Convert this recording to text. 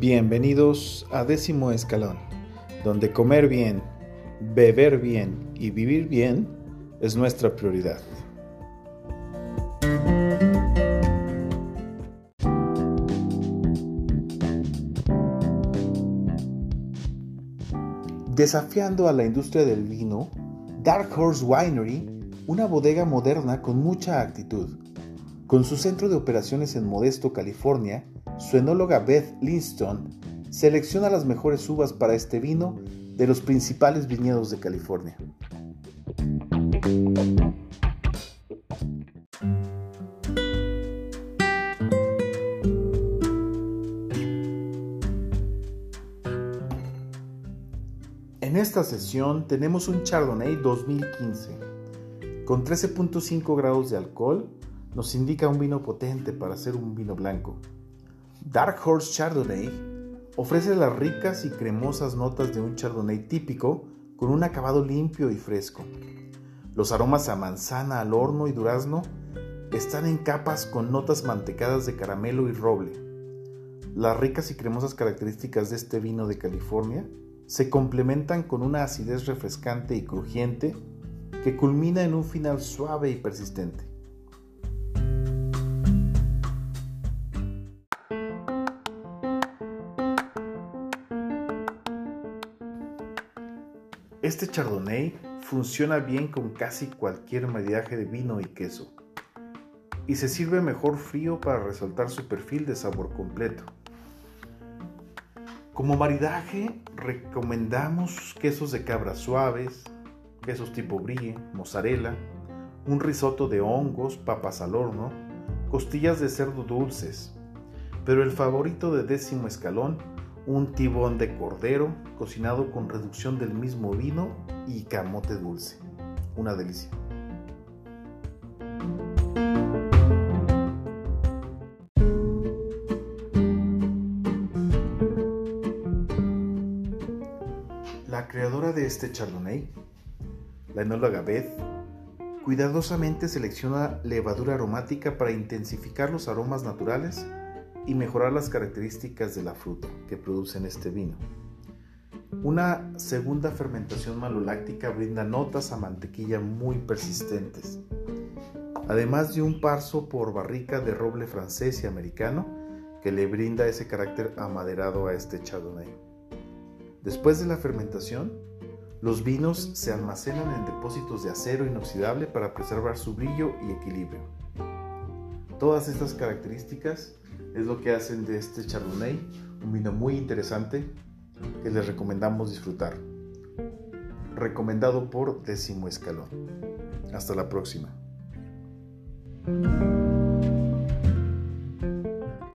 Bienvenidos a Décimo Escalón, donde comer bien, beber bien y vivir bien es nuestra prioridad. Desafiando a la industria del vino, Dark Horse Winery, una bodega moderna con mucha actitud. Con su centro de operaciones en Modesto, California, su enóloga Beth Linston selecciona las mejores uvas para este vino de los principales viñedos de California. En esta sesión tenemos un Chardonnay 2015. Con 13.5 grados de alcohol, nos indica un vino potente para hacer un vino blanco. Dark Horse Chardonnay ofrece las ricas y cremosas notas de un Chardonnay típico con un acabado limpio y fresco. Los aromas a manzana al horno y durazno están en capas con notas mantecadas de caramelo y roble. Las ricas y cremosas características de este vino de California se complementan con una acidez refrescante y crujiente que culmina en un final suave y persistente. Este chardonnay funciona bien con casi cualquier maridaje de vino y queso y se sirve mejor frío para resaltar su perfil de sabor completo. Como maridaje recomendamos quesos de cabra suaves, quesos tipo brie, mozzarella, un risotto de hongos, papas al horno, costillas de cerdo dulces, pero el favorito de décimo escalón, un tibón de cordero cocinado con reducción del mismo vino y camote dulce. Una delicia. La creadora de este Chardonnay, la enóloga Beth, cuidadosamente selecciona levadura aromática para intensificar los aromas naturales y mejorar las características de la fruta que producen este vino. Una segunda fermentación maloláctica brinda notas a mantequilla muy persistentes, además de un paso por barrica de roble francés y americano que le brinda ese carácter amaderado a este Chardonnay. Después de la fermentación, los vinos se almacenan en depósitos de acero inoxidable para preservar su brillo y equilibrio. Todas estas características es lo que hacen de este Chardonnay un vino muy interesante que les recomendamos disfrutar. Recomendado por Décimo Escalón. Hasta la próxima.